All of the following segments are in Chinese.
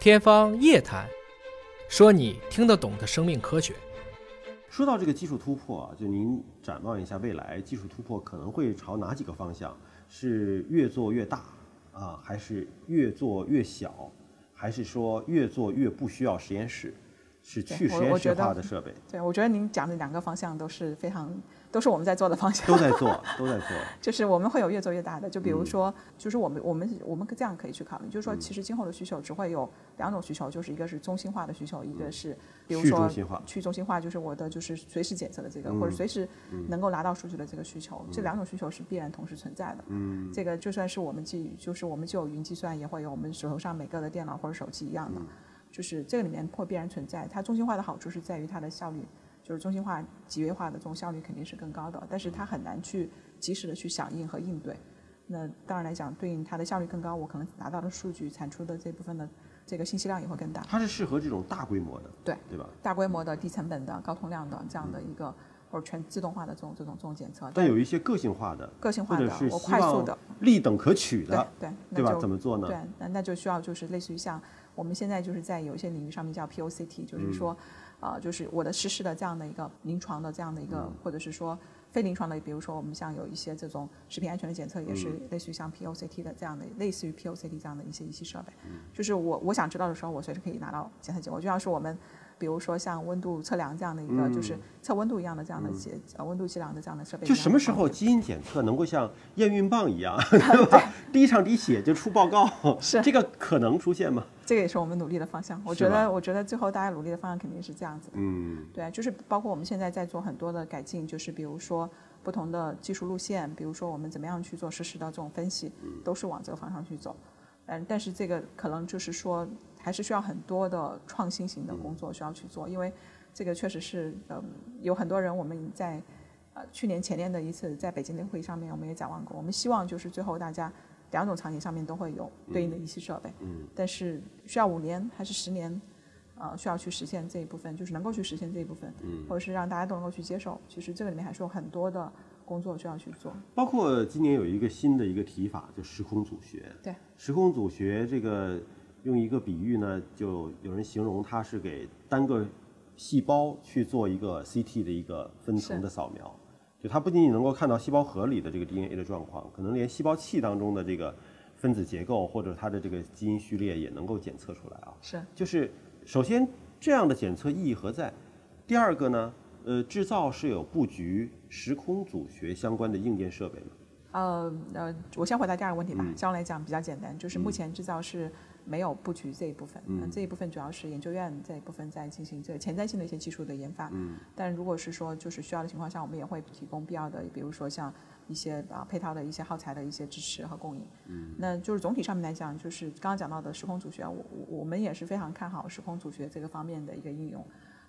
天方夜谭，说你听得懂的生命科学。说到这个技术突破啊，就您展望一下未来，技术突破可能会朝哪几个方向？是越做越大啊，还是越做越小，还是说越做越不需要实验室，是去实验室化的设备？对，我觉得您讲的两个方向都是非常。都是我们在做的方向，都在做，都在做。就是我们会有越做越大的，就比如说，就是我们我们我们这样可以去考虑，就是说，其实今后的需求只会有两种需求，就是一个是中心化的需求，一个是比如说去中心化，去中心化就是我的就是随时检测的这个或者随时能够拿到数据的这个需求，这两种需求是必然同时存在的。嗯，这个就算是我们基就是我们就有云计算，也会有我们手头上每个的电脑或者手机一样的，就是这个里面会必然存在。它中心化的好处是在于它的效率。就是中心化、集约化的这种效率肯定是更高的，但是它很难去及时的去响应和应对。那当然来讲，对应它的效率更高，我可能拿到的数据产出的这部分的这个信息量也会更大。它是适合这种大规模的，对对吧？大规模的、低成本的、高通量的这样的一个或者全自动化的这种这种这种检测。但有一些个性化的、个性化的，我快速的、立等可取的，对对吧？怎么做呢？对，那那就需要就是类似于像我们现在就是在有一些领域上面叫 POCT，就是说。啊，就是我的实施的这样的一个临床的这样的一个，或者是说非临床的，比如说我们像有一些这种食品安全的检测，也是类似于像 POCT 的这样的，类似于 POCT 这样的一些仪器设备。就是我我想知道的时候，我随时可以拿到检测结果，就像是我们。比如说像温度测量这样的一个，就是测温度一样的这样的检呃温度计量的这样的设备。就什么时候基因检测能够像验孕棒一样，对吧？滴上滴血就出报告，是这个可能出现吗？这个也是我们努力的方向。我觉得，我觉得最后大家努力的方向肯定是这样子的。嗯，对，就是包括我们现在在做很多的改进，就是比如说不同的技术路线，比如说我们怎么样去做实时的这种分析，都是往这个方向去走。嗯，但是这个可能就是说。还是需要很多的创新型的工作需要去做，因为这个确实是，嗯，有很多人我们在呃去年前年的一次在北京的会议上面，我们也展望过，我们希望就是最后大家两种场景上面都会有对应的仪器设备，嗯，但是需要五年还是十年，呃，需要去实现这一部分，就是能够去实现这一部分，嗯，或者是让大家都能够去接受，其实这个里面还是有很多的工作需要去做，包括今年有一个新的一个提法，就时空组学，对，时空组学这个。用一个比喻呢，就有人形容它是给单个细胞去做一个 CT 的一个分层的扫描，就它不仅仅能够看到细胞核里的这个 DNA 的状况，可能连细胞器当中的这个分子结构或者它的这个基因序列也能够检测出来啊。是，就是首先这样的检测意义何在？第二个呢，呃，制造是有布局时空组学相关的硬件设备吗？呃呃，我先回答第二个问题吧。相对来讲比较简单，就是目前制造是。没有布局这一部分，嗯，这一部分主要是研究院这一部分在进行这个前瞻性的一些技术的研发，嗯，但如果是说就是需要的情况下，我们也会提供必要的，比如说像一些啊配套的一些耗材的一些支持和供应，嗯，那就是总体上面来讲，就是刚刚讲到的时空组学，我我们也是非常看好时空组学这个方面的一个应用，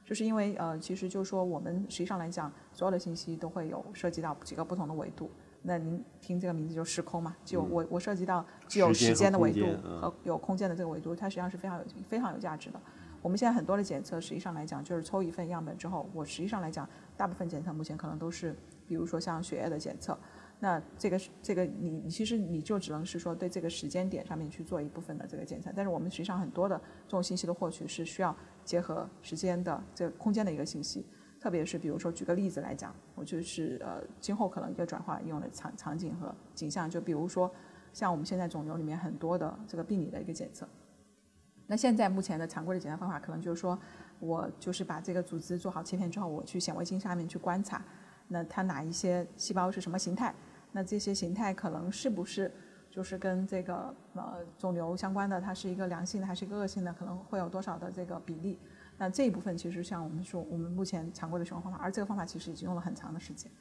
就是因为呃，其实就是说我们实际上来讲，所有的信息都会有涉及到几个不同的维度。那您听这个名字就时空嘛，就我我涉及到具有时间的维度和有空间的这个维度，它实际上是非常有非常有价值的。我们现在很多的检测，实际上来讲就是抽一份样本之后，我实际上来讲，大部分检测目前可能都是，比如说像血液的检测，那这个这个你你其实你就只能是说对这个时间点上面去做一部分的这个检测，但是我们实际上很多的这种信息的获取是需要结合时间的这个空间的一个信息。特别是比如说举个例子来讲，我就是呃今后可能一个转化应用的场场景和景象，就比如说像我们现在肿瘤里面很多的这个病理的一个检测。那现在目前的常规的检测方法可能就是说我就是把这个组织做好切片之后，我去显微镜下面去观察，那它哪一些细胞是什么形态？那这些形态可能是不是就是跟这个呃肿瘤相关的？它是一个良性的还是一个恶性的？可能会有多少的这个比例？那这一部分其实像我们说，我们目前常规的使用方法，而这个方法其实已经用了很长的时间。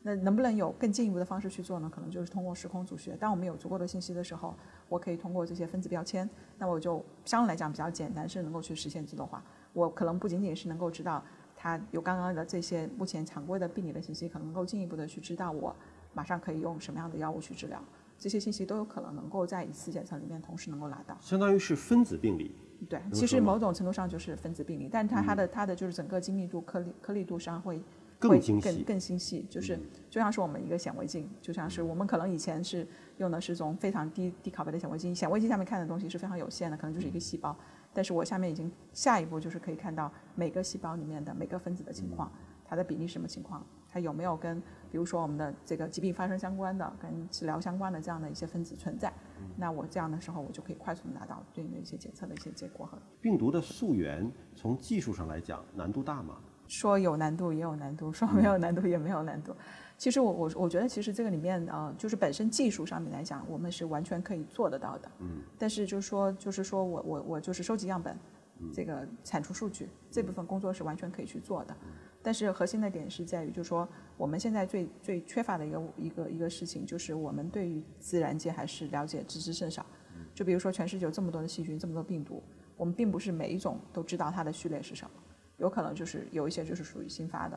那能不能有更进一步的方式去做呢？可能就是通过时空组学。当我们有足够的信息的时候，我可以通过这些分子标签，那我就相对来讲比较简单，是能够去实现自动化。我可能不仅仅是能够知道它有刚刚的这些目前常规的病理的信息，可能能够进一步的去知道我马上可以用什么样的药物去治疗。这些信息都有可能能够在一次检测里面同时能够拿到。相当于是分子病理。对，其实某种程度上就是分子病理，但它它的它的就是整个精密度、颗粒颗粒度上会更精细，更更精细，就是就像是我们一个显微镜，就像是我们可能以前是用的是从非常低低拷贝的显微镜，显微镜下面看的东西是非常有限的，可能就是一个细胞，但是我下面已经下一步就是可以看到每个细胞里面的每个分子的情况，它的比例什么情况，它有没有跟比如说我们的这个疾病发生相关的、跟治疗相关的这样的一些分子存在，那我这样的时候我就可以快速的拿到对应的一些检测的一些结果和。病毒的溯源从技术上来讲难度大吗？说有难度也有难度，说没有难度也没有难度。其实我我我觉得其实这个里面呃，就是本身技术上面来讲，我们是完全可以做得到的。嗯。但是就是说，就是说我我我就是收集样本，这个产出数据这部分工作是完全可以去做的。但是核心的点是在于，就是说我们现在最最缺乏的一个一个一个事情，就是我们对于自然界还是了解知之甚少。就比如说全世界有这么多的细菌，这么多病毒，我们并不是每一种都知道它的序列是什么。有可能就是有一些就是属于新发的，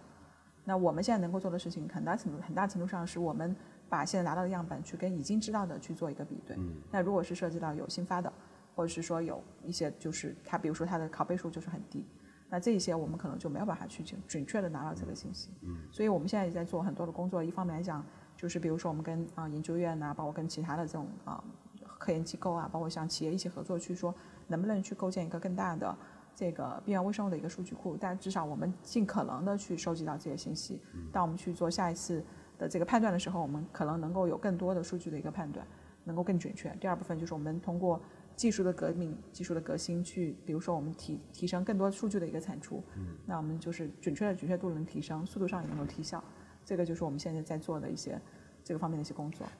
那我们现在能够做的事情，很大程度很大程度上是我们把现在拿到的样本去跟已经知道的去做一个比对。那如果是涉及到有新发的，或者是说有一些就是它，比如说它的拷贝数就是很低，那这一些我们可能就没有办法去准准确的拿到这个信息。嗯所以我们现在也在做很多的工作，一方面来讲，就是比如说我们跟啊研究院呐，包括跟其他的这种啊科研机构啊，包括像企业一起合作，去说能不能去构建一个更大的。这个病原微生物的一个数据库，但至少我们尽可能的去收集到这些信息。当我们去做下一次的这个判断的时候，我们可能能够有更多的数据的一个判断，能够更准确。第二部分就是我们通过技术的革命、技术的革新，去比如说我们提提升更多数据的一个产出，那我们就是准确的准确度能提升，速度上也能够提效。这个就是我们现在在做的一些这个方面的一些工作。